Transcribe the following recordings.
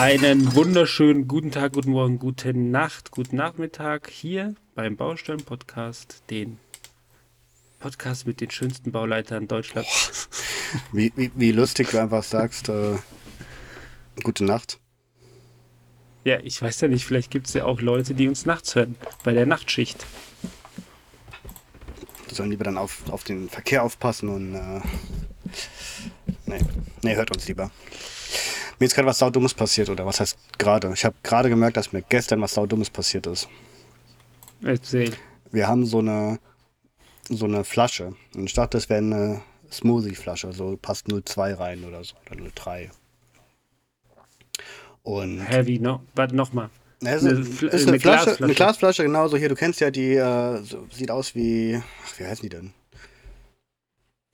Einen wunderschönen guten Tag, guten Morgen, gute Nacht, guten Nachmittag hier beim Baustellen-Podcast, den Podcast mit den schönsten Bauleitern Deutschlands. Wie, wie, wie lustig du einfach sagst, äh, gute Nacht. Ja, ich weiß ja nicht, vielleicht gibt es ja auch Leute, die uns nachts hören, bei der Nachtschicht. Die sollen lieber dann auf, auf den Verkehr aufpassen und äh, nee, nee, hört uns lieber. Mir ist gerade was Saudummes passiert, oder was heißt gerade? Ich habe gerade gemerkt, dass mir gestern was Saudummes passiert ist. Erzähl. Wir haben so eine, so eine Flasche. Und ich dachte, das wäre eine Smoothie-Flasche. So passt 0,2 rein oder so. Oder 0,3. Und. Heavy, no, warte nochmal. Ja, ist, eine, ist eine, eine, Flasche, Glasflasche. eine Glasflasche, genauso hier. Du kennst ja die, äh, so, sieht aus wie, ach, wie heißen die denn?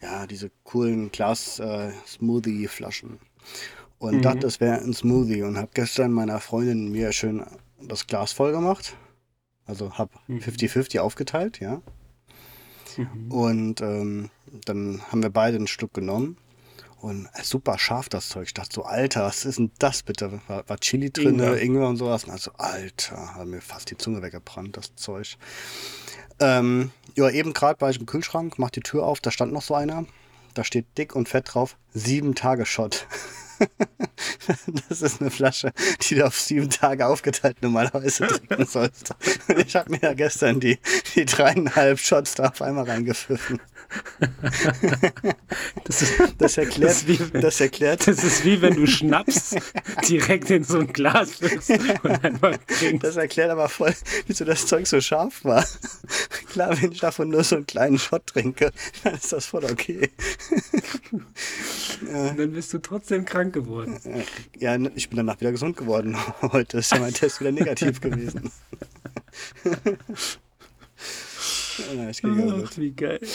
Ja, diese coolen Glas-Smoothie-Flaschen. Äh, und mhm. dachte, es wäre ein Smoothie und habe gestern meiner Freundin mir schön das Glas voll gemacht. Also habe 50-50 aufgeteilt, ja. Mhm. Und ähm, dann haben wir beide einen Stück genommen. Und äh, super scharf das Zeug. Ich dachte so, Alter, was ist denn das bitte? War, war Chili drin, Ingwer. Ingwer und sowas. Also, Alter, hat mir fast die Zunge weggebrannt, das Zeug. Ähm, ja, eben gerade war ich im Kühlschrank, mach die Tür auf, da stand noch so einer. Da steht dick und fett drauf, sieben Tage Shot. das ist eine Flasche, die du auf sieben Tage aufgeteilt normalerweise trinken sollst. Ich habe mir ja gestern die, die dreieinhalb Shots da auf einmal reingepfiffen. Das, ist, das, erklärt, das, wie, das erklärt. Das ist wie wenn du Schnaps direkt in so ein Glas wirst und einfach trinkst. Das erklärt aber voll, wieso das Zeug so scharf war. Klar, wenn ich davon nur so einen kleinen Shot trinke, dann ist das voll okay. Und dann bist du trotzdem krank geworden. Ja, ich bin danach wieder gesund geworden. Heute ist ja mein Test wieder negativ gewesen. Ja, ich Ach, wie geil.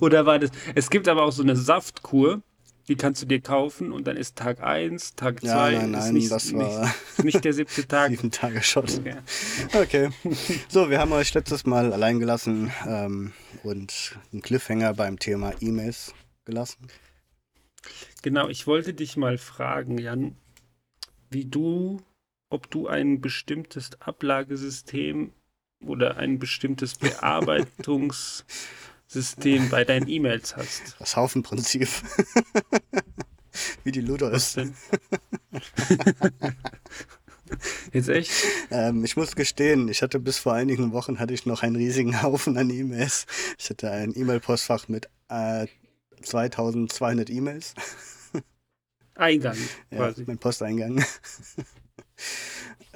Oder war das? Es gibt aber auch so eine Saftkur, die kannst du dir kaufen und dann ist Tag 1, Tag 2. Ja, nein, nein, nicht, das war nicht, nicht, der siebte Tag. Sieben Tage Shot. Okay. okay. So, wir haben euch letztes Mal allein gelassen ähm, und einen Cliffhanger beim Thema E-Mails gelassen. Genau, ich wollte dich mal fragen, Jan, wie du ob du ein bestimmtes Ablagesystem oder ein bestimmtes Bearbeitungssystem bei deinen E-Mails hast. Das Haufenprinzip. Wie die Luder ist. denn? Jetzt echt? Ähm, ich muss gestehen, ich hatte bis vor einigen Wochen hatte ich noch einen riesigen Haufen an E-Mails. Ich hatte ein E-Mail-Postfach mit äh, 2200 E-Mails. Eingang quasi. Ja, mein Posteingang.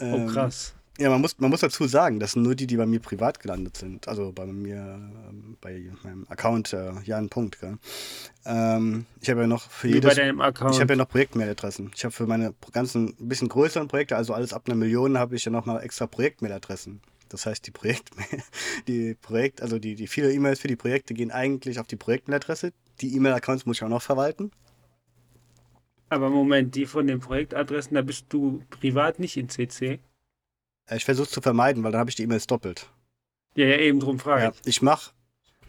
Oh, ähm, krass. Ja, man muss, man muss dazu sagen, das sind nur die, die bei mir privat gelandet sind. Also bei mir, ähm, bei meinem Account, äh, Jan Punkt. Gell? Ähm, ich habe ja noch für Wie jedes. Bei deinem Account. Ich habe ja noch Projektmailadressen. Ich habe für meine ganzen bisschen größeren Projekte, also alles ab einer Million, habe ich ja noch mal extra Projektmailadressen. Das heißt, die Projekt, die Projekt, also die, die viele E-Mails für die Projekte gehen eigentlich auf die Projektmailadresse. Die E-Mail-Accounts muss ich auch noch verwalten. Aber Moment, die von den Projektadressen, da bist du privat nicht in CC? Ich versuche es zu vermeiden, weil dann habe ich die E-Mails doppelt. Ja, ja, eben drum frage ja, ich. mache.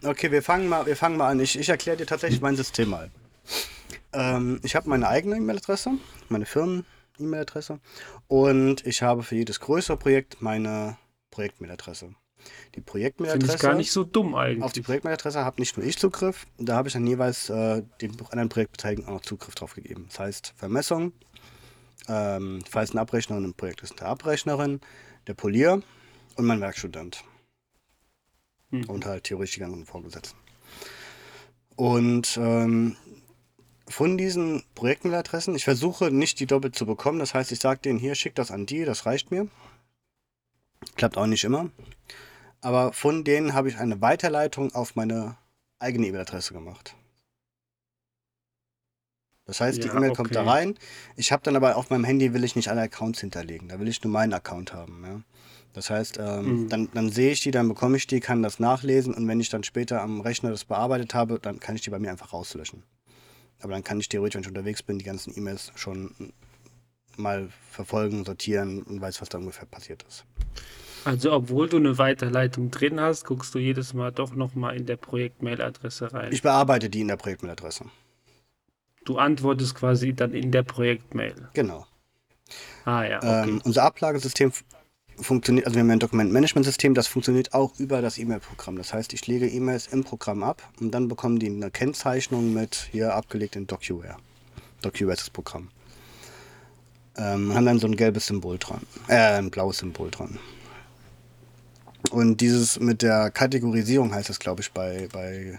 Okay, wir fangen mal, wir fangen mal an. Ich, ich erkläre dir tatsächlich mein System mal. Ähm, ich habe meine eigene E-Mail-Adresse, meine Firmen-E-Mail-Adresse und ich habe für jedes größere Projekt meine Projekt-Mail-Adresse. Die Projektmailadresse. Finde ich gar nicht so dumm eigentlich. Auf die Projektmailadresse habe nicht nur ich Zugriff, da habe ich dann jeweils äh, den anderen Projektbeteiligten auch noch Zugriff drauf gegeben. Das heißt Vermessung, ähm, falls ein Abrechner im Projekt ist, der Abrechnerin, der Polier und mein Werkstudent. Hm. Und halt theoretisch die ganzen Vorgesetzten. Und ähm, von diesen Projektmailadressen, ich versuche nicht die doppelt zu bekommen, das heißt, ich sage denen hier, schick das an die, das reicht mir. Klappt auch nicht immer aber von denen habe ich eine Weiterleitung auf meine eigene E-Mail-Adresse gemacht. Das heißt, die Ja, E-Mail kommt da okay. rein. Ich habe dann aber auf meinem Handy will ich nicht alle Accounts hinterlegen. Da will ich nur meinen Account haben. Ja? Das heißt, ähm, Mhm. dann, dann sehe ich die, dann bekomme ich die, kann das nachlesen und wenn ich dann später am Rechner das bearbeitet habe, dann kann ich die bei mir einfach rauslöschen. Aber dann kann ich theoretisch, wenn ich unterwegs bin, die ganzen E-Mails schon mal verfolgen, sortieren und weiß, was da ungefähr passiert ist. Also, obwohl du eine Weiterleitung drin hast, guckst du jedes Mal doch nochmal in der Projekt-Mail-Adresse rein. Ich bearbeite die in der Projektmailadresse. Du antwortest quasi dann in der Projekt-Mail. Genau. Ah ja, okay. Ähm, unser Ablagesystem funktioniert, also wir haben ein Dokumentmanagementsystem, das funktioniert auch über das E-Mail-Programm. Das heißt, ich lege E-Mails im Programm ab und dann bekommen die eine Kennzeichnung mit hier abgelegt in DocuWare. DocuWare ist das Programm. Ähm, haben dann so ein gelbes Symbol dran, äh, ein blaues Symbol dran. Und dieses mit der Kategorisierung heißt es, glaube ich, bei, bei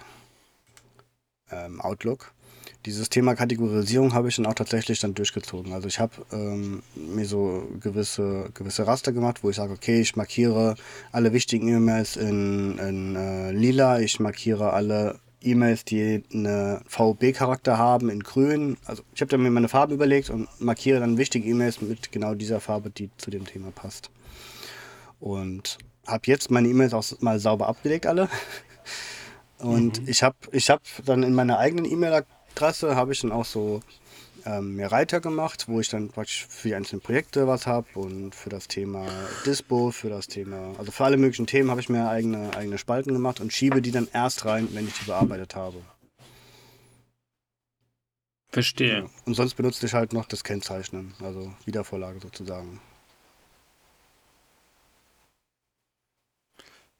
ähm, Outlook. Dieses Thema Kategorisierung habe ich dann auch tatsächlich dann durchgezogen. Also ich habe ähm, mir so gewisse, gewisse Raster gemacht, wo ich sage, okay, ich markiere alle wichtigen E-Mails in, in äh, lila, ich markiere alle E-Mails, die eine VB-Charakter haben, in grün. Also ich habe dann mir meine Farbe überlegt und markiere dann wichtige E-Mails mit genau dieser Farbe, die zu dem Thema passt. Und habe jetzt meine E-Mails auch mal sauber abgelegt alle. Und ich habe ich hab dann in meiner eigenen E-Mail-Adresse habe ich dann auch so ähm, mir Reiter gemacht, wo ich dann praktisch für die einzelnen Projekte was habe und für das Thema Dispo, für das Thema, also für alle möglichen Themen habe ich mir eigene, eigene Spalten gemacht und schiebe die dann erst rein, wenn ich die bearbeitet habe. Verstehe. Und sonst benutze ich halt noch das Kennzeichnen, also Wiedervorlage sozusagen.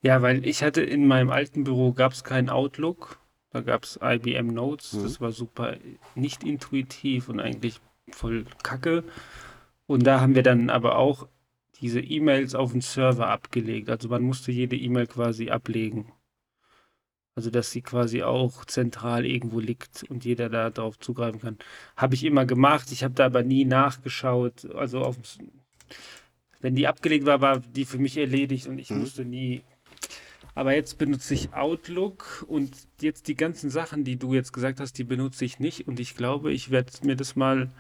Ja, weil ich hatte in meinem alten Büro gab es keinen Outlook. Da gab es IBM Notes. Mhm. Das war super nicht intuitiv und eigentlich voll kacke. Und da haben wir dann aber auch diese E-Mails auf den Server abgelegt. Also man musste jede E-Mail quasi ablegen. Also dass sie quasi auch zentral irgendwo liegt und jeder da drauf zugreifen kann. Habe ich immer gemacht. Ich habe da aber nie nachgeschaut. Also auf, wenn die abgelegt war, war die für mich erledigt und ich Mhm. musste nie. Aber jetzt benutze ich Outlook und jetzt die ganzen Sachen, die du jetzt gesagt hast, die benutze ich nicht. Und ich glaube, ich werde mir das mal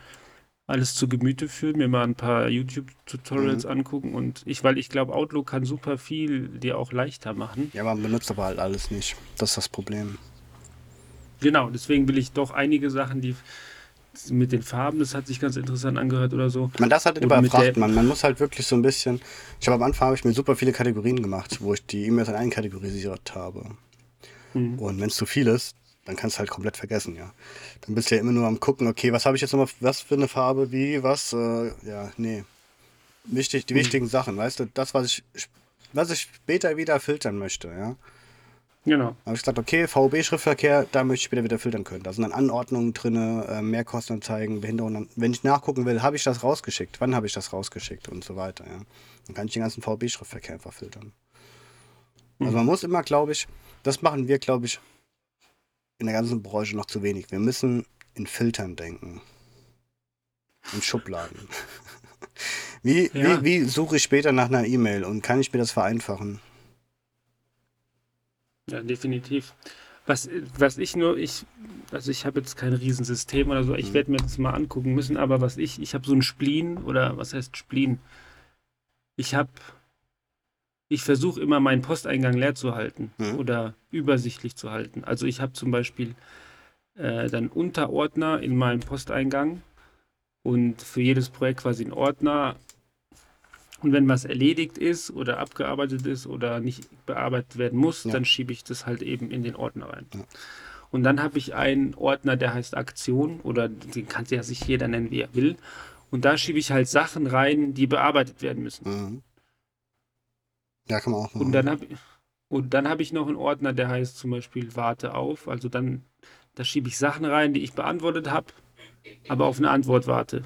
alles zu Gemüte führen, mir mal ein paar YouTube-Tutorials Mhm. angucken und ich, weil ich glaube, Outlook kann super viel dir auch leichter machen. Ja, man benutzt aber halt alles nicht. Das ist das Problem. Genau, deswegen will ich doch einige Sachen, die mit den Farben, das hat sich ganz interessant angehört oder so. Man darf halt der- man. Man muss halt wirklich so ein bisschen. Ich habe am Anfang habe ich mir super viele Kategorien gemacht, wo ich die E-Mails dann einkategorisiert habe. Mhm. Und wenn es zu viel ist, dann kannst du halt komplett vergessen, ja. Dann bist du ja immer nur am gucken, okay, was habe ich jetzt nochmal, was für eine Farbe, wie, was, äh, ja, nee. Wichtig, die Mhm. wichtigen Sachen, weißt du, das, was ich, was ich später wieder filtern möchte, ja. Genau. Da habe ich gesagt, okay, VOB-Schriftverkehr, da möchte ich später wieder filtern können. Da sind dann Anordnungen drin, äh, Mehrkostenanzeigen, Behinderungen. Wenn ich nachgucken will, habe ich das rausgeschickt, wann habe ich das rausgeschickt und so weiter, ja. Dann kann ich den ganzen VOB-Schriftverkehr einfach filtern. Also man muss immer, glaube ich, das machen wir, glaube ich, in der ganzen Branche noch zu wenig. Wir müssen in Filtern denken. In Schubladen. Wie, Ja. wie, wie suche ich später nach einer E-Mail und kann ich mir das vereinfachen? Ja, definitiv. Was, was ich nur, ich, also ich habe jetzt kein Riesensystem oder so, ich Mhm. werde mir das mal angucken müssen, aber was ich, ich habe so ein Spleen oder was heißt Spleen? Ich habe, ich versuche immer meinen Posteingang leer zu halten Mhm. oder übersichtlich zu halten. Also ich habe zum Beispiel äh, dann Unterordner in meinem Posteingang und für jedes Projekt quasi einen Ordner. Und wenn was erledigt ist oder abgearbeitet ist oder nicht bearbeitet werden muss, Ja. dann schiebe ich das halt eben in den Ordner rein. Ja. Und dann habe ich einen Ordner, der heißt Aktion oder den kann ja sich jeder nennen, wie er will. Und da schiebe ich halt Sachen rein, die bearbeitet werden müssen. Mhm. Ja, kann man auch machen. Und dann habe und dann habe ich noch einen Ordner, der heißt zum Beispiel Warte auf. Also dann, da schiebe ich Sachen rein, die ich beantwortet habe, aber auf eine Antwort warte.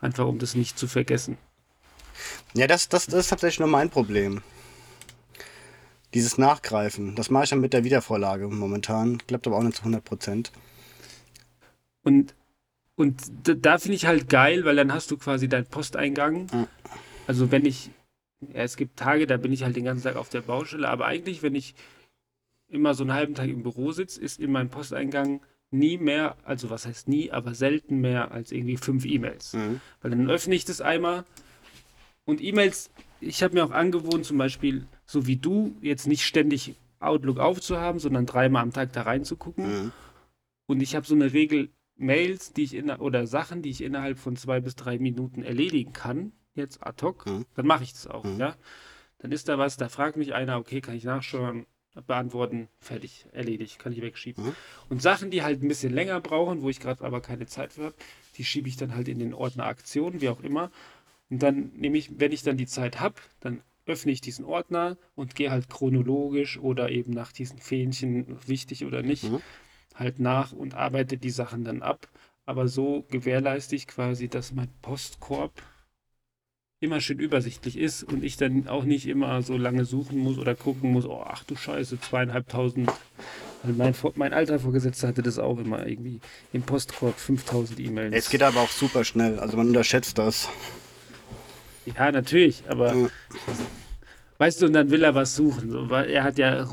Einfach um das nicht zu vergessen. Ja, das, das, das ist tatsächlich nur mein Problem. Dieses Nachgreifen, das mache ich dann mit der Wiedervorlage momentan. Klappt aber auch nicht zu 100 Prozent. Und, und da, finde ich halt geil, weil dann hast du quasi deinen Posteingang. Mhm. Also wenn ich, ja, es gibt Tage, da bin ich halt den ganzen Tag auf der Baustelle, aber eigentlich, wenn ich immer so einen halben Tag im Büro sitze, ist in meinem Posteingang nie mehr, also was heißt nie, aber selten mehr als irgendwie fünf E-Mails. Mhm. Weil dann öffne ich das einmal und E-Mails, ich habe mir auch angewohnt, zum Beispiel, so wie du, jetzt nicht ständig Outlook aufzuhaben, sondern dreimal am Tag da reinzugucken. Mhm. Und ich habe so eine Regel, Mails, die ich in, oder Sachen, die ich innerhalb von zwei bis drei Minuten erledigen kann, jetzt ad hoc, Mhm. dann mache ich das auch, Mhm. ja. Dann ist da was, da fragt mich einer, okay, kann ich nachschauen, beantworten, fertig, erledigt, kann ich wegschieben. Mhm. Und Sachen, die halt ein bisschen länger brauchen, wo ich gerade aber keine Zeit für habe, die schiebe ich dann halt in den Ordner Aktionen, wie auch immer. Und dann nehme ich, wenn ich dann die Zeit habe, dann öffne ich diesen Ordner und gehe halt chronologisch oder eben nach diesen Fähnchen, wichtig oder nicht, Mhm. halt nach und arbeite die Sachen dann ab. Aber so gewährleiste ich quasi, dass mein Postkorb immer schön übersichtlich ist und ich dann auch nicht immer so lange suchen muss oder gucken muss, oh, ach du Scheiße, zweieinhalbtausend. Weil mein, mein alter Vorgesetzter hatte das auch immer irgendwie im Postkorb 5000 E-Mails. Es geht aber auch super schnell, also man unterschätzt das. Ja, natürlich, aber Ja. weißt du, und dann will er was suchen. So, weil er hat ja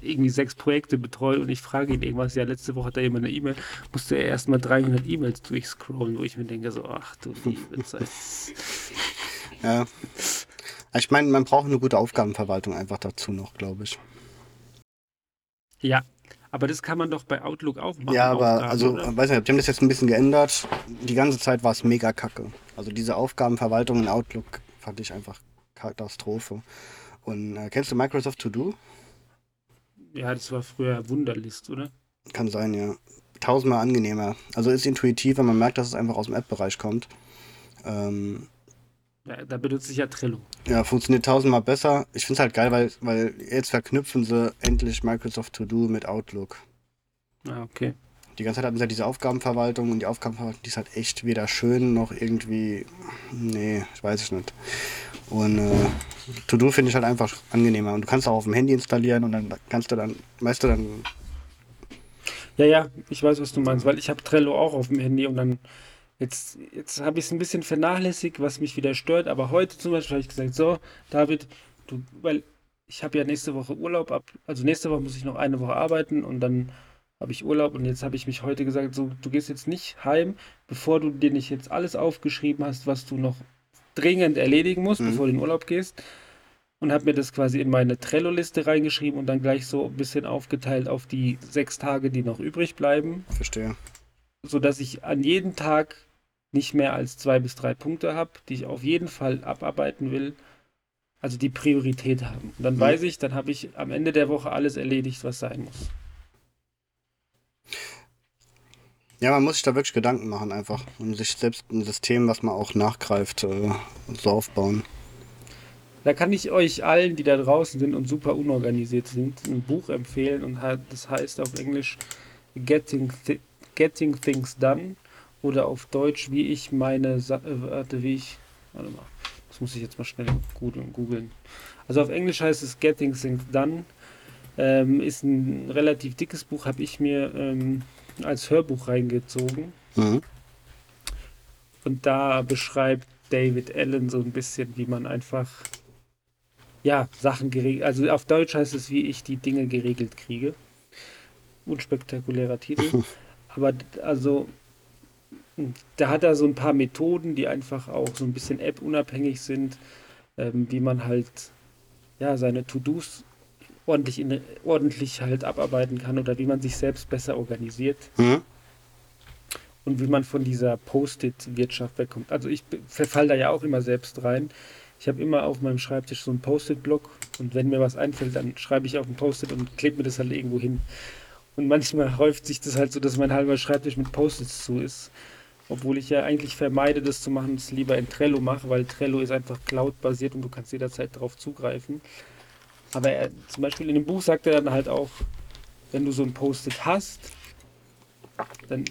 irgendwie sechs Projekte betreut und ich frage ihn irgendwas. Ja, letzte Woche hat er jemand eine E-Mail, musste er erstmal 300 E-Mails durchscrollen, wo ich mir denke, so, ach du liebe Zeit. Ja. Ich meine, man braucht eine gute Aufgabenverwaltung einfach dazu noch, glaube ich. ja, aber das kann man doch bei Outlook auch machen. Ja, aber Aufgaben, also, oder? weiß nicht, die haben das jetzt ein bisschen geändert. Die ganze Zeit war es mega kacke. Also diese Aufgabenverwaltung in Outlook fand ich einfach Katastrophe. Und äh, kennst du Microsoft To Do? Ja, das war früher Wunderlist, oder? Kann sein, ja. Tausendmal angenehmer. Also ist intuitiv, wenn man merkt, dass es einfach aus dem App-Bereich kommt. Ähm, Ja, da benutze ich ja Trello. ja, funktioniert tausendmal besser. Ich finde es halt geil, weil, weil jetzt verknüpfen sie endlich Microsoft To Do mit Outlook. Ah, okay. Die ganze Zeit hatten sie ja diese Aufgabenverwaltung und die Aufgabenverwaltung, die ist halt echt weder schön noch irgendwie. Nee, ich weiß ich nicht. Und äh, To-Do finde ich halt einfach angenehmer. Und du kannst auch auf dem Handy installieren und dann kannst du dann, weißt du, dann. Ja, ja, ich weiß, was du meinst, weil ich habe Trello auch auf dem Handy und dann jetzt, jetzt habe ich es ein bisschen vernachlässigt, was mich wieder stört. Aber heute zum Beispiel habe ich gesagt, so, David, du, weil ich habe ja nächste Woche Urlaub ab, also nächste Woche muss ich noch eine Woche arbeiten und dann habe ich Urlaub und jetzt habe ich mich heute gesagt, so, du gehst jetzt nicht heim, bevor du dir nicht jetzt alles aufgeschrieben hast, was du noch dringend erledigen musst, Mhm. bevor du in Urlaub gehst. Und habe mir das quasi in meine Trello-Liste reingeschrieben und dann gleich so ein bisschen aufgeteilt auf die sechs Tage, die noch übrig bleiben, Verstehe. sodass ich an jedem Tag nicht mehr als zwei bis drei Punkte habe, die ich auf jeden Fall abarbeiten will. Also die Priorität haben. Und dann Mhm. weiß ich, dann habe ich am Ende der Woche alles erledigt, was sein muss. Ja, man muss sich da wirklich Gedanken machen, einfach. Und sich selbst ein System, was man auch nachgreift, äh, so aufbauen. Da kann ich euch allen, die da draußen sind und super unorganisiert sind, ein Buch empfehlen und das heißt auf Englisch Getting, Thi Getting Things Done oder auf Deutsch, wie ich meine, Sa äh, warte, wie ich, warte mal, das muss ich jetzt mal schnell googeln. Also auf Englisch heißt es Getting Things Done, ähm, ist ein relativ dickes Buch, habe ich mir ähm, als Hörbuch reingezogen. Mhm. Und da beschreibt David Allen so ein bisschen, wie man einfach ja, Sachen geregelt, also auf Deutsch heißt es, wie ich die Dinge geregelt kriege. Unspektakulärer Titel. Aber also da hat er so ein paar Methoden, die einfach auch so ein bisschen App-unabhängig sind, ähm, wie man halt ja seine To-Dos ordentlich, in, ordentlich halt abarbeiten kann oder wie man sich selbst besser organisiert Mhm. und wie man von dieser Post-it-Wirtschaft wegkommt. Also ich verfall da ja auch immer selbst rein. Ich habe immer auf meinem Schreibtisch so einen Post-it-Block und wenn mir was einfällt, dann schreibe ich auf ein Post-it und klebe mir das halt irgendwo hin. Und manchmal häuft sich das halt so, dass mein halber Schreibtisch mit Post-its zu ist. Obwohl ich ja eigentlich vermeide, das zu machen es lieber in Trello mache, weil Trello ist einfach Cloud-basiert und du kannst jederzeit darauf zugreifen. Aber er, zum Beispiel in dem Buch sagt er dann halt auch, wenn du so ein Post-it hast, dann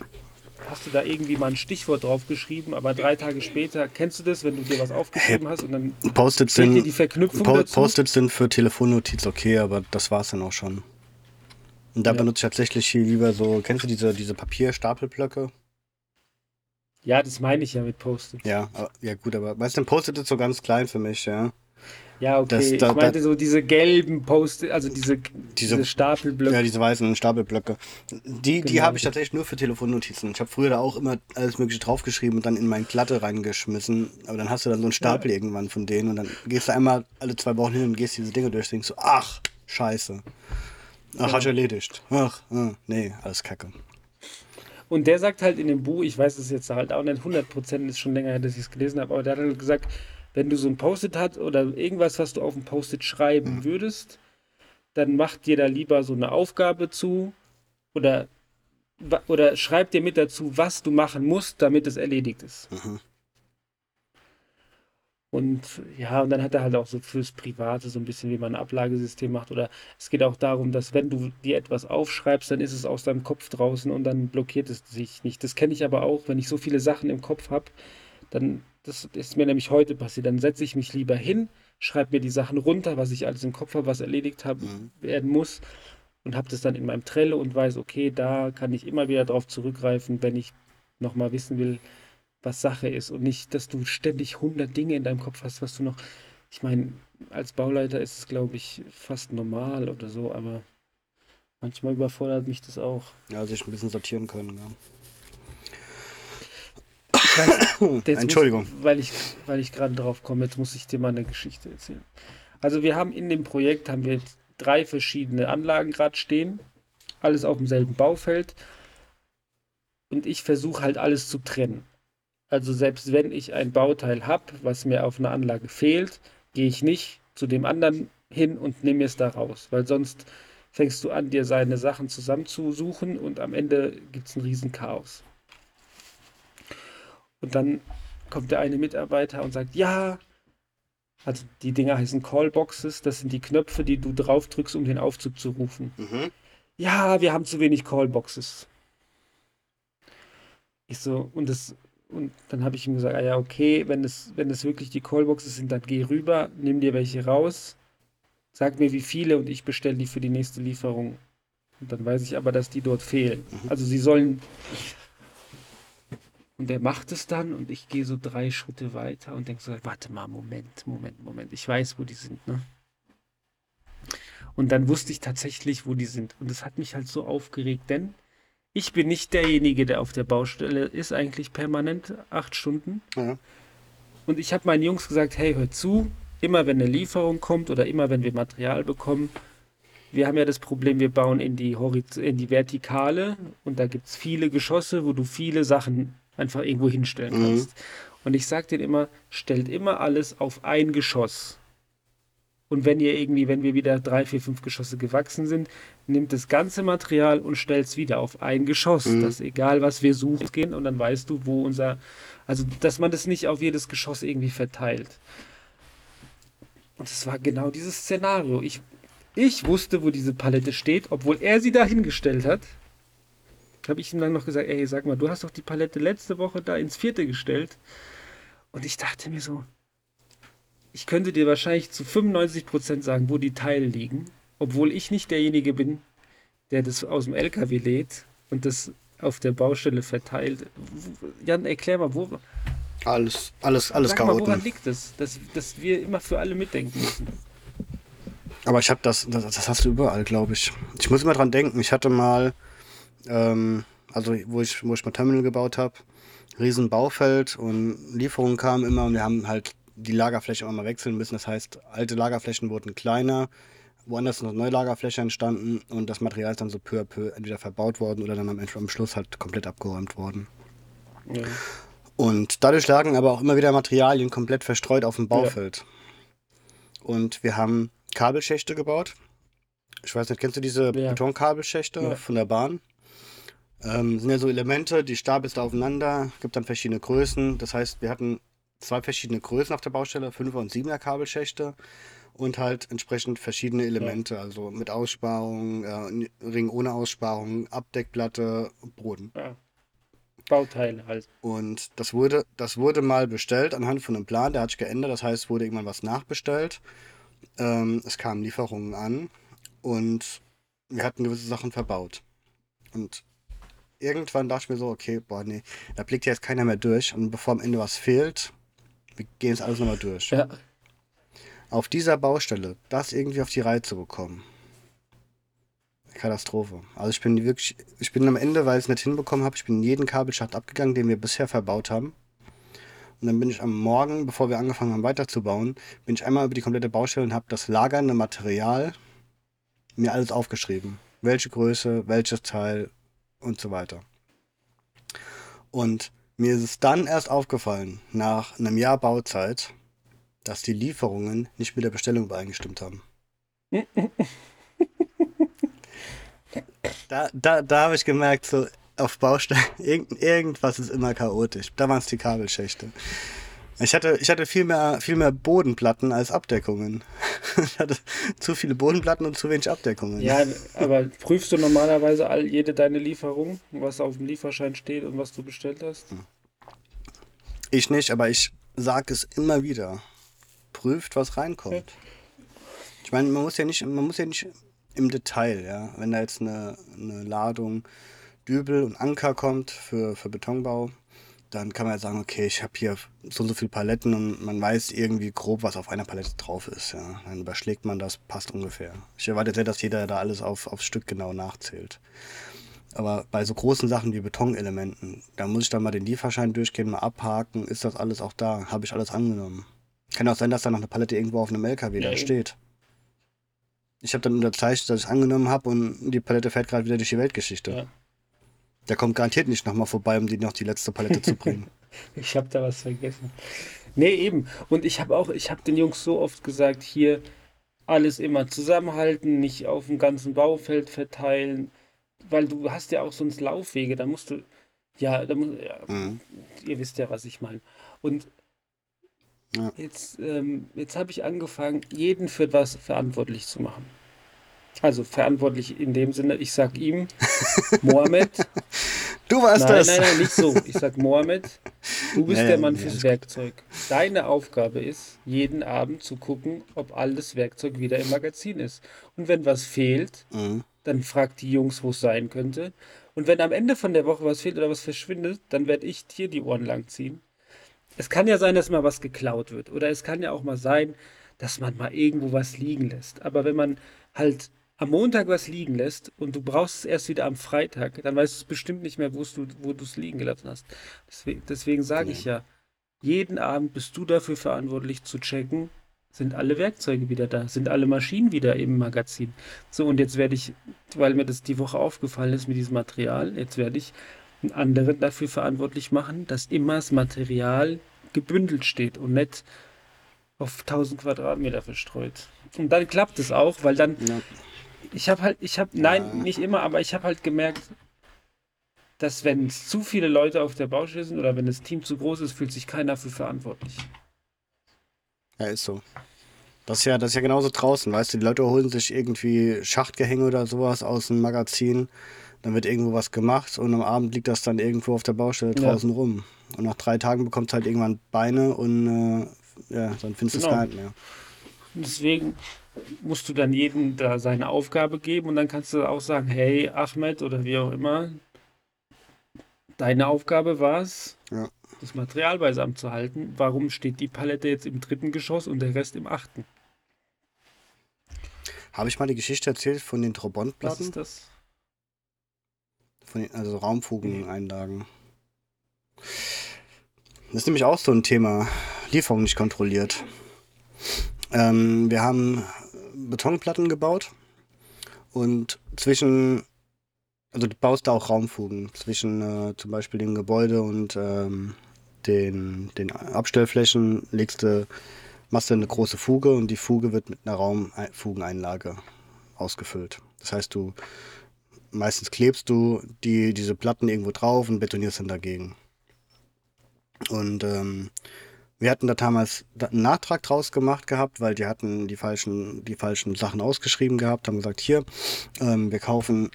hast du da irgendwie mal ein Stichwort draufgeschrieben, aber drei Tage später, kennst du das, wenn du dir was aufgeschrieben hast und dann Post-its fehlt dir sind, die Verknüpfung Po-? Post-its sind für Telefonnotiz okay, aber das war's dann auch schon. Und da Ja. benutze ich tatsächlich viel lieber so, kennst du diese, diese Papierstapelblöcke? Ja, das meine ich ja mit Post-it. Ja, ja gut, aber weißt du, ein Post-it ist so ganz klein für mich, ja. Ja, okay. Das- ich da- meinte da- so diese gelben Post, also diese, diese, Diese- Stapelblöcke. Ja, diese weißen Stapelblöcke. Die, die Genau. habe ich tatsächlich nur für Telefonnotizen. Ich habe früher da auch immer alles Mögliche draufgeschrieben und dann in mein Glatte reingeschmissen. Aber dann hast du dann so einen Stapel irgendwann von denen und dann gehst du einmal alle zwei Wochen hin und gehst diese Dinge durch und denkst so, ach, scheiße. Ach, hast du erledigt. Ach, ah, nee, alles kacke. Und der sagt halt in dem Buch, ich weiß es jetzt halt auch nicht 100%, ist schon länger her, dass ich es gelesen habe, aber der hat halt gesagt, wenn du so ein Post-it hast oder irgendwas, was du auf ein Post-it schreiben würdest, dann mach dir da lieber so eine Aufgabe zu oder, oder schreib dir mit dazu, was du machen musst, damit es erledigt ist. Mhm. Und ja, und dann hat er halt auch so fürs Private so ein bisschen, wie man ein Ablagesystem macht. Oder es geht auch darum, dass wenn du dir etwas aufschreibst, dann ist es aus deinem Kopf draußen und dann blockiert es sich nicht. Das kenne ich aber auch, wenn ich so viele Sachen im Kopf habe, dann, das ist mir nämlich heute passiert, dann setze ich mich lieber hin, schreibe mir die Sachen runter, was ich alles im Kopf habe, was erledigt haben Mhm. werden muss und habe das dann in meinem Trello und weiß, okay, da kann ich immer wieder drauf zurückgreifen, wenn ich nochmal wissen will, was Sache ist und nicht, dass du ständig 100 Dinge in deinem Kopf hast, was du noch, ich meine, als Bauleiter ist es, glaube ich, fast normal oder so, aber manchmal überfordert mich das auch. Ja, sich ein bisschen sortieren können. Ja. Jetzt Entschuldigung. Muss, weil ich, weil ich gerade drauf komme, jetzt muss ich dir mal eine Geschichte erzählen. Also wir haben in dem Projekt haben wir drei verschiedene Anlagen gerade stehen, alles auf demselben Baufeld und ich versuche halt alles zu trennen. Also selbst wenn ich ein Bauteil habe, was mir auf einer Anlage fehlt, gehe ich nicht zu dem anderen hin und nehme es da raus, weil sonst fängst du an, dir seine Sachen zusammenzusuchen und am Ende gibt es ein riesen Chaos. Und dann kommt der eine Mitarbeiter und sagt, ja, also die Dinger heißen Callboxes, das sind die Knöpfe, die du drauf drückst, um den Aufzug zu rufen. Mhm. Ja, wir haben zu wenig Callboxes. Ich so, und das, und dann habe ich ihm gesagt, ah ja, okay, wenn es, wenn es wirklich die Callboxes sind, dann geh rüber, nimm dir welche raus, sag mir wie viele und ich bestelle die für die nächste Lieferung. Und dann weiß ich aber, dass die dort fehlen. Also sie sollen. Und er macht es dann und ich gehe so drei Schritte weiter und denke so, warte mal, Moment, Moment, Moment, ich weiß, wo die sind, ne? Und dann wusste ich tatsächlich, wo die sind. Und das hat mich halt so aufgeregt, denn ich bin nicht derjenige, der auf der Baustelle ist, eigentlich permanent acht Stunden. Ja. Und ich habe meinen Jungs gesagt, hey, hört zu, immer wenn eine Lieferung kommt oder immer wenn wir Material bekommen, wir haben ja das Problem, wir bauen in die, Horiz in die Vertikale und da gibt es viele Geschosse, wo du viele Sachen einfach irgendwo hinstellen Mhm. kannst. Und ich sage denen immer, stellt immer alles auf ein Geschoss. Und wenn ihr irgendwie, wenn wir wieder drei, vier, fünf Geschosse gewachsen sind, nimmt das ganze Material und stellt es wieder auf ein Geschoss. Mhm. Das egal, was wir suchen, gehen und dann weißt du, wo unser, also dass man das nicht auf jedes Geschoss irgendwie verteilt. Und es war genau dieses Szenario. Ich, ich wusste, wo diese Palette steht, obwohl er sie da hingestellt hat. Habe ich ihm dann noch gesagt, ey, sag mal, du hast doch die Palette letzte Woche da ins vierte gestellt. Und ich dachte mir so, ich könnte dir wahrscheinlich zu 95% sagen, wo die Teile liegen, obwohl ich nicht derjenige bin, der das aus dem LKW lädt und das auf der Baustelle verteilt. Jan, erklär mal, wo, Alles, alles, alles sag mal, woran liegt das, dass, dass wir immer für alle mitdenken müssen? Aber ich habe das, das, das hast du überall, glaube ich. Ich muss immer dran denken. Ich hatte mal, ähm, also wo ich, wo ich mein Terminal gebaut habe, riesen Baufeld und Lieferungen kamen immer und wir haben halt die Lagerfläche immer mal wechseln müssen. Das heißt, alte Lagerflächen wurden kleiner, woanders sind noch neue Lagerflächen entstanden und das Material ist dann so peu à peu entweder verbaut worden oder dann am, Ende- am Schluss halt komplett abgeräumt worden. Ja. Und dadurch lagen aber auch immer wieder Materialien komplett verstreut auf dem Baufeld. Und wir haben Kabelschächte gebaut. Ich weiß nicht, kennst du diese Ja. Betonkabelschächte Ja. von der Bahn? Ähm, sind ja so Elemente, die stapelst du aufeinander, gibt dann verschiedene Größen. Das heißt, wir hatten zwei verschiedene Größen auf der Baustelle, 5er und 7er Kabelschächte und halt entsprechend verschiedene Elemente, also mit Aussparung, äh, Ring ohne Aussparung, Abdeckplatte, Boden. Ja. Bauteile halt. Und das wurde, das wurde mal bestellt anhand von einem Plan, der hat sich geändert. Das heißt, es wurde irgendwann was nachbestellt. Ähm, es kamen Lieferungen an und wir hatten gewisse Sachen verbaut. Und irgendwann dachte ich mir so, okay, boah, nee, da blickt ja jetzt keiner mehr durch. Und bevor am Ende was fehlt, wir gehen jetzt alles nochmal durch. Ja. auf dieser Baustelle das irgendwie auf die Reihe zu bekommen. Katastrophe. Also ich bin wirklich, ich bin am Ende, weil ich es nicht hinbekommen habe, ich bin jeden Kabelschacht abgegangen, den wir bisher verbaut haben. Und dann bin ich am Morgen, bevor wir angefangen haben weiterzubauen, bin ich einmal über die komplette Baustelle und habe das lagernde Material mir alles aufgeschrieben. Welche Größe, welches Teil und so weiter. Und mir ist es dann erst aufgefallen, nach einem Jahr Bauzeit, dass die Lieferungen nicht mit der Bestellung übereingestimmt haben. da da, da habe ich gemerkt, so auf Baustellen, irgend, irgendwas ist immer chaotisch. Da waren es die Kabelschächte. Ich hatte, ich hatte viel, mehr, viel mehr Bodenplatten als Abdeckungen. Ich hatte zu viele Bodenplatten und zu wenig Abdeckungen. Ja, aber prüfst du normalerweise all, jede deine Lieferung, was auf dem Lieferschein steht und was du bestellt hast? Hm. Ich nicht, aber ich sage es immer wieder. Prüft, was reinkommt. Ich meine, man muss ja nicht, man muss ja nicht im Detail, ja. Wenn da jetzt eine, eine Ladung Dübel und Anker kommt für, für Betonbau, dann kann man ja sagen, okay, ich habe hier so und so viele Paletten und man weiß irgendwie grob, was auf einer Palette drauf ist. Ja. Dann überschlägt man das, passt ungefähr. Ich erwarte sehr, dass jeder da alles auf, aufs Stück genau nachzählt. Aber bei so großen Sachen wie Betonelementen, da muss ich dann mal den Lieferschein durchgehen, mal abhaken, ist das alles auch da? Habe ich alles angenommen? Kann auch sein, dass da noch eine Palette irgendwo auf einem LKW ja, da steht. Ich habe dann unterzeichnet, dass ich angenommen habe und die Palette fährt gerade wieder durch die Weltgeschichte. Ja. Der kommt garantiert nicht nochmal vorbei, um die noch die letzte Palette zu bringen. ich habe da was vergessen. Nee, eben. Und ich habe auch, ich habe den Jungs so oft gesagt, hier alles immer zusammenhalten, nicht auf dem ganzen Baufeld verteilen, weil du hast ja auch sonst Laufwege, da musst du, ja, da muss, ja mhm. ihr wisst ja, was ich meine. Und ja. jetzt, ähm, jetzt habe ich angefangen, jeden für was verantwortlich zu machen. Also verantwortlich in dem Sinne, ich sag ihm, Mohammed. Du warst nein, das. Nein, nein, nicht so. Ich sag Mohammed, du bist nee, der Mann fürs Werkzeug. Deine Aufgabe ist, jeden Abend zu gucken, ob alles Werkzeug wieder im Magazin ist. Und wenn was fehlt, mhm. dann fragt die Jungs, wo es sein könnte. Und wenn am Ende von der Woche was fehlt oder was verschwindet, dann werde ich dir die Ohren lang ziehen. Es kann ja sein, dass mal was geklaut wird. Oder es kann ja auch mal sein, dass man mal irgendwo was liegen lässt. Aber wenn man halt am Montag was liegen lässt und du brauchst es erst wieder am Freitag, dann weißt du es bestimmt nicht mehr, wo du es liegen gelassen hast. Deswegen, deswegen sage ich ja, jeden Abend bist du dafür verantwortlich zu checken, sind alle Werkzeuge wieder da, sind alle Maschinen wieder im Magazin. So, und jetzt werde ich, weil mir das die Woche aufgefallen ist mit diesem Material, jetzt werde ich einen anderen dafür verantwortlich machen, dass immer das Material gebündelt steht und nicht auf 1000 Quadratmeter verstreut. Und dann klappt es auch, weil dann ja ich habe halt, ich habe, nein, ja. nicht immer, aber ich habe halt gemerkt, dass wenn es zu viele Leute auf der Baustelle sind oder wenn das Team zu groß ist, fühlt sich keiner für verantwortlich. Ja, ist so. Das ist ja, das ist ja genauso draußen, weißt du, die Leute holen sich irgendwie Schachtgehänge oder sowas aus dem Magazin, dann wird irgendwo was gemacht und am Abend liegt das dann irgendwo auf der Baustelle draußen ja. rum. Und nach drei Tagen bekommt es halt irgendwann Beine und äh, ja, dann findest du es genau. gar nicht mehr. Deswegen, musst du dann jedem da seine Aufgabe geben und dann kannst du auch sagen, hey Ahmed oder wie auch immer, deine Aufgabe war es, ja. das Material beisammen zu halten. Warum steht die Palette jetzt im dritten Geschoss und der Rest im achten? Habe ich mal die Geschichte erzählt von den Trobont-Platten? Was ist das? Von den, also Raumfugeneinlagen. Das ist nämlich auch so ein Thema. Lieferung nicht kontrolliert. Ähm, wir haben Betonplatten gebaut und zwischen, also du baust da auch Raumfugen zwischen äh, zum Beispiel dem Gebäude und ähm, den, den Abstellflächen legst du, machst du eine große Fuge und die Fuge wird mit einer Raumfugeneinlage ausgefüllt. Das heißt, du meistens klebst du die, diese Platten irgendwo drauf und betonierst dann dagegen. Und ähm, wir hatten da damals einen Nachtrag draus gemacht gehabt, weil die hatten die falschen, die falschen Sachen ausgeschrieben gehabt, haben gesagt, hier, ähm, wir kaufen,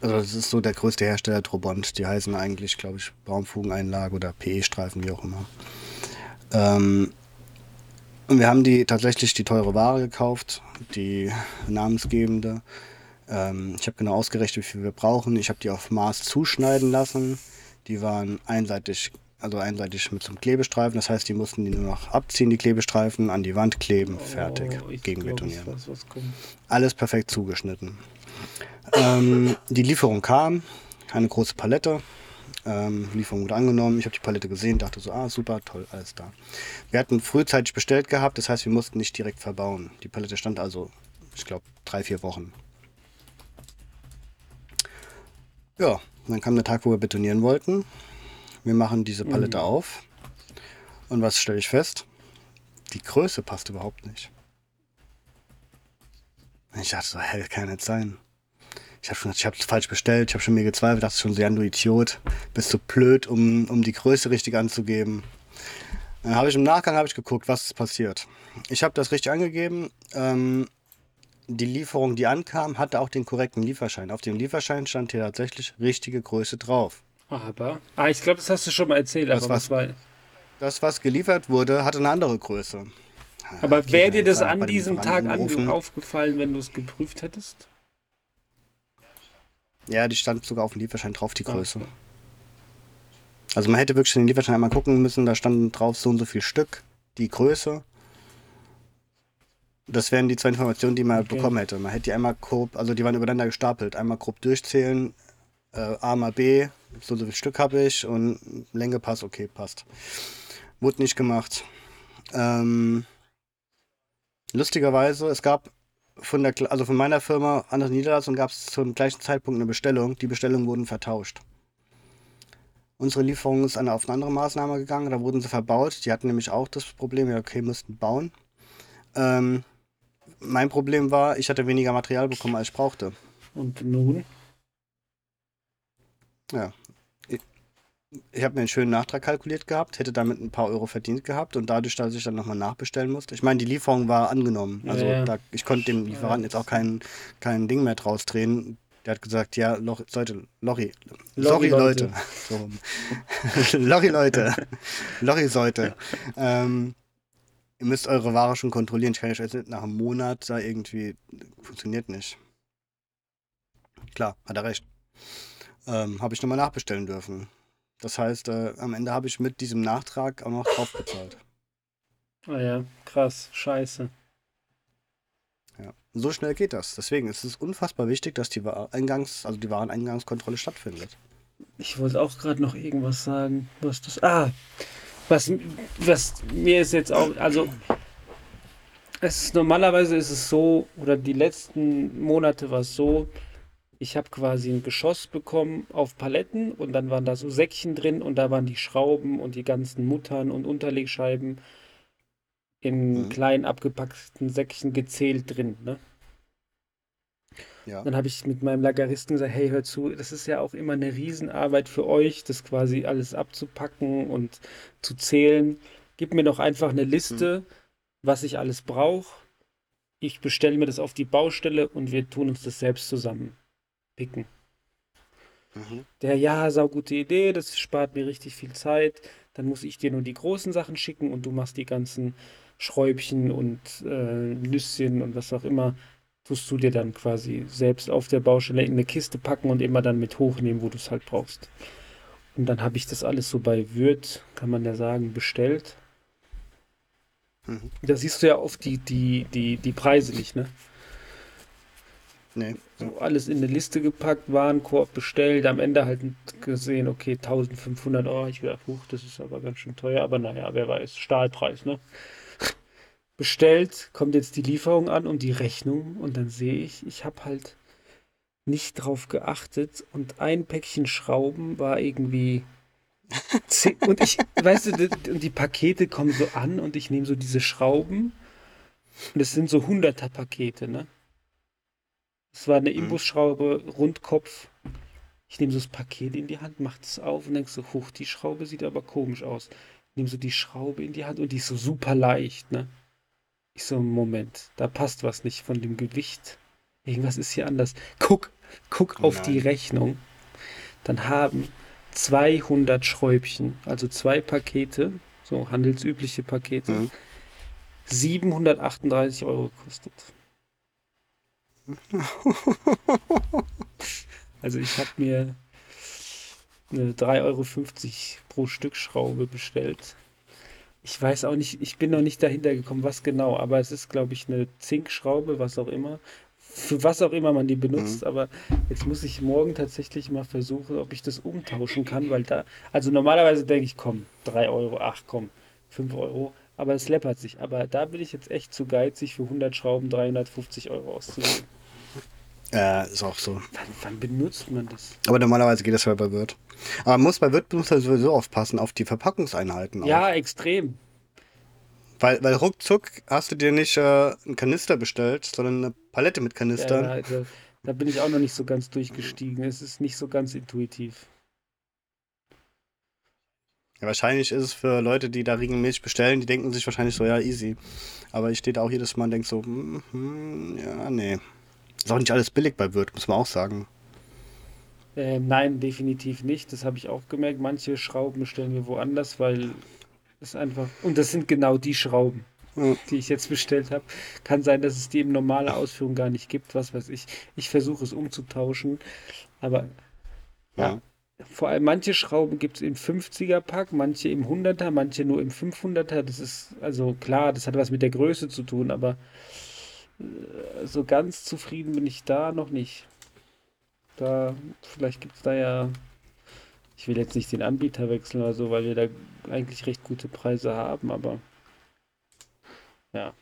also das ist so der größte Hersteller Trobont, die heißen eigentlich, glaube ich, Baumfugeneinlage oder PE-Streifen, wie auch immer. Ähm, und wir haben die tatsächlich die teure Ware gekauft, die namensgebende. Ähm, ich habe genau ausgerechnet, wie viel wir brauchen. Ich habe die auf Maß zuschneiden lassen. Die waren einseitig also einseitig mit so einem Klebestreifen. Das heißt, die mussten die nur noch abziehen, die Klebestreifen, an die Wand kleben, fertig, Oh, gegenbetonieren. Alles perfekt zugeschnitten. Ähm, die Lieferung kam, eine große Palette. Ähm, Lieferung wurde angenommen. Ich habe die Palette gesehen, dachte so, ah, super, toll, alles da. Wir hatten frühzeitig bestellt gehabt, das heißt, wir mussten nicht direkt verbauen. Die Palette stand also, ich glaube, drei, vier Wochen. Ja, dann kam der Tag, wo wir betonieren wollten. Wir machen diese Palette auf. Und was stelle ich fest? Die Größe passt überhaupt nicht. Ich dachte so, hä, kann nicht sein. Ich habe ich hab's falsch bestellt, ich habe schon mir gezweifelt, dachte schon so, ja, du Idiot, bist du blöd, um, um die Größe richtig anzugeben. Dann habe ich im Nachgang habe ich geguckt, was ist passiert. Ich habe das richtig angegeben. Ähm, die Lieferung, die ankam, hatte auch den korrekten Lieferschein. Auf dem Lieferschein stand hier tatsächlich richtige Größe drauf. Aber, ah, ich glaube, das hast du schon mal erzählt, Das aber was war. Das, was geliefert wurde, hatte eine andere Größe. Aber Okay, wäre dir das an diesem Tag aufgefallen, wenn du es geprüft hättest? Ja, die stand sogar auf dem Lieferschein drauf, die Größe. Ah, Also man hätte wirklich den Lieferschein einmal gucken müssen, da standen drauf so und so viel Stück, die Größe. Das wären die zwei Informationen, die man Okay. bekommen hätte. Man hätte die einmal grob, also die waren übereinander gestapelt, einmal grob durchzählen, äh, A mal B, so viel Stück habe ich und Länge passt, okay, passt. Wurde nicht gemacht. Ähm, lustigerweise, es gab von der, also von meiner Firma an der Niederlassung gab es zum gleichen Zeitpunkt eine Bestellung. Die Bestellungen wurden vertauscht. Unsere Lieferung ist eine, auf eine andere Maßnahme gegangen, da wurden sie verbaut. Die hatten nämlich auch das Problem, ja, okay, mussten bauen. Ähm, mein Problem war, ich hatte weniger Material bekommen, als ich brauchte. Und nun? Ja. Ich, ich habe mir einen schönen Nachtrag kalkuliert gehabt, hätte damit ein paar Euro verdient gehabt und dadurch, dass ich dann nochmal nachbestellen musste. Ich meine, die Lieferung war angenommen. Ja, Also ja. Da, ich konnte dem Lieferanten jetzt auch kein, kein Ding mehr draus drehen. Der hat gesagt, ja, Loch, Leute, Lorry, sorry Leute. Lorry Leute. Lorry Leute. Ähm, ihr müsst eure Ware schon kontrollieren. Ich kann euch jetzt nicht nach einem Monat da irgendwie, funktioniert nicht. Klar, hat er recht. Ähm, habe ich nochmal nachbestellen dürfen. Das heißt, äh, am Ende habe ich mit diesem Nachtrag auch noch drauf bezahlt. Ah ja, krass, scheiße. Ja. So schnell geht das. Deswegen ist es unfassbar wichtig, dass die Eingangs, also die Wareneingangskontrolle stattfindet. Ich wollte auch gerade noch irgendwas sagen, was das. Ah, was, was mir ist jetzt auch, also es ist normalerweise ist es so, oder die letzten Monate war es so, ich habe quasi ein Geschoss bekommen auf Paletten und dann waren da so Säckchen drin und da waren die Schrauben und die ganzen Muttern und Unterlegscheiben in Mhm. klein abgepackten Säckchen gezählt drin, ne? Ja. Dann habe ich mit meinem Lageristen gesagt, hey, hör zu, das ist ja auch immer eine Riesenarbeit für euch, das quasi alles abzupacken und zu zählen. Gib mir doch einfach eine Liste, was ich alles brauche. Ich bestelle mir das auf die Baustelle und wir tun uns das selbst zusammen picken. Mhm. Der, ja, saugute Idee, das spart mir richtig viel Zeit. Dann muss ich dir nur die großen Sachen schicken und du machst die ganzen Schräubchen und äh, Nüsschen und was auch immer, tust du dir dann quasi selbst auf der Baustelle in eine Kiste packen und immer dann mit hochnehmen, wo du es halt brauchst. Und dann habe ich das alles so bei Würth, kann man ja sagen, bestellt. Mhm. Da siehst du ja oft die, die, die, die Preise nicht, ne? Nee. So alles in eine Liste gepackt, Warenkorb bestellt, am Ende halt gesehen, okay, 1500 Euro. Ich gedacht, huch, das ist aber ganz schön teuer, aber naja, wer weiß, Stahlpreis, ne? Bestellt, kommt jetzt die Lieferung an und die Rechnung und dann sehe ich, ich habe halt nicht drauf geachtet und ein Päckchen Schrauben war irgendwie und ich, weißt du, die, und die Pakete kommen so an und ich nehme so diese Schrauben und es sind so 100er Pakete, ne? Es war eine Mhm. Imbusschraube, Rundkopf. Ich nehme so das Paket in die Hand, mach das auf und denk so, huch, die Schraube sieht aber komisch aus. Nehme so die Schraube in die Hand und die ist so super leicht, ne? Ich so, Moment, da passt was nicht von dem Gewicht. Irgendwas ist hier anders. Guck, guck Oh auf die. Rechnung. Dann haben 200 Schräubchen, also zwei Pakete, so handelsübliche Pakete, Mhm. 738 Euro gekostet. Also ich habe mir eine 3,50 Euro pro Stück Schraube bestellt. Ich weiß auch nicht, ich bin noch nicht dahinter gekommen, was genau, aber es ist, glaube ich, eine Zinkschraube, was auch immer. Für was auch immer man die benutzt, Mhm. aber jetzt muss ich morgen tatsächlich mal versuchen, ob ich das umtauschen kann, weil da, also normalerweise denke ich, komm, 3 Euro, ach komm, 5 Euro, aber es läppert sich. Aber da bin ich jetzt echt zu geizig, für 100 Schrauben 350 Euro auszugeben. Äh, ist auch so. Wann, wann benutzt man das? Aber normalerweise geht das ja bei Wirt. Aber man muss bei Wirt muss man sowieso aufpassen auf die Verpackungseinheiten. Auch. Ja, extrem. Weil, weil ruckzuck hast du dir nicht äh, einen Kanister bestellt, sondern eine Palette mit Kanistern. Ja, da, da bin ich auch noch nicht so ganz durchgestiegen. Es ist nicht so ganz intuitiv. Ja, wahrscheinlich ist es für Leute, die da regelmäßig bestellen, die denken sich wahrscheinlich so, ja, easy. Aber ich stehe da auch jedes Mal und denke so, hm, hm, ja, nee. Ist auch nicht alles billig bei Wirt, muss man auch sagen. Ähm, nein, definitiv nicht. Das habe ich auch gemerkt. Manche Schrauben bestellen wir woanders, weil es einfach. Und das sind genau die Schrauben, Ja. die ich jetzt bestellt habe. Kann sein, dass es die in normaler Ausführung gar nicht gibt, was weiß ich. Ich versuche es umzutauschen. Aber Ja. vor allem manche Schrauben gibt es im 50er-Pack, manche im 100er, manche nur im 500er. Das ist also klar, das hat was mit der Größe zu tun, aber äh, so ganz zufrieden bin ich da noch nicht. Da, vielleicht gibt es da ja, ich will jetzt nicht den Anbieter wechseln oder so, weil wir da eigentlich recht gute Preise haben, aber ja.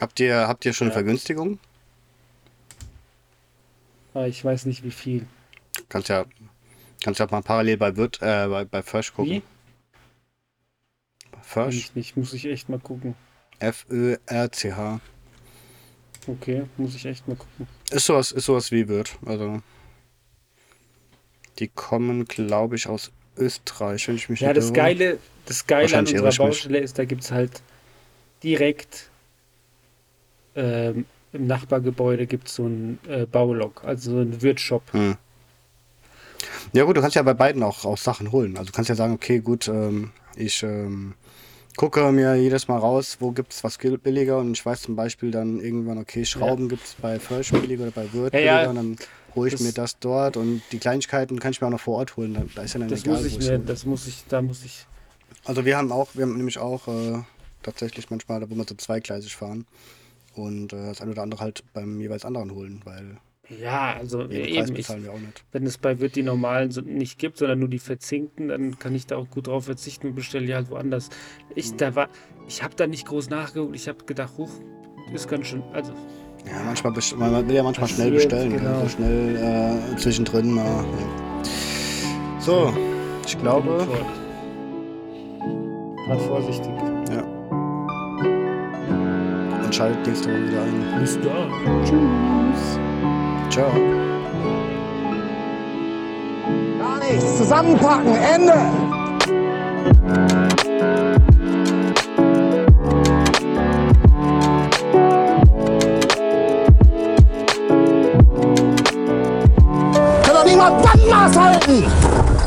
Habt ihr, habt ihr schon eine Ja. Vergünstigung? Aber ich weiß nicht wie viel. Kannst ja, kannst ja mal parallel bei Wirt, äh, bei, bei Firsch gucken. Wie? Firsch, ich nicht, muss ich echt mal gucken. F-Ö-R-C-H. Okay, muss ich echt mal gucken. Ist sowas, ist sowas wie Wirt. Also. Die kommen, glaube ich, aus Österreich, wenn ich mich Ja, nicht das irre. Geile, das Geile an unserer. Baustelle ist, da gibt es halt direkt ähm, im Nachbargebäude gibt es so einen äh, Baulok, also so einen Wirtshop. Hm. Ja gut, du kannst ja bei beiden auch, auch Sachen holen. Also du kannst ja sagen, okay, gut, ähm, ich ähm, gucke mir jedes Mal raus, wo gibt es was billiger und ich weiß zum Beispiel dann irgendwann, okay, Schrauben gibt es bei Firsch billiger oder bei Wirt Ja, billiger ja. und dann hole ich Das- mir das dort und die Kleinigkeiten kann ich mir auch noch vor Ort holen. Da, da ist ja dann Das egal, muss ich mir, das muss ich, da muss ich. Also wir haben auch, wir haben nämlich auch äh, tatsächlich manchmal, wo wir so zweigleisig fahren und äh, das eine oder andere halt beim jeweils anderen holen, weil Ja, also Preis eben, ich, wenn es bei Wirt die normalen so nicht gibt, sondern nur die verzinkten, dann kann ich da auch gut drauf verzichten und bestelle die halt woanders. Ich, da war, ich habe da nicht groß nachgeguckt. Ich habe gedacht, huch, ist ganz schön, also Ja, manchmal man will ja manchmal schnell bestellen, genau. so schnell äh, zwischendrin mal. Ja. So, ich glaube. Fahr vorsichtig. und schaltet nächste Woche wieder ein. Bis dann. Tschüss. Ciao. Gar nichts. Zusammenpacken. Ende. Kann doch niemand Bandmaß halten!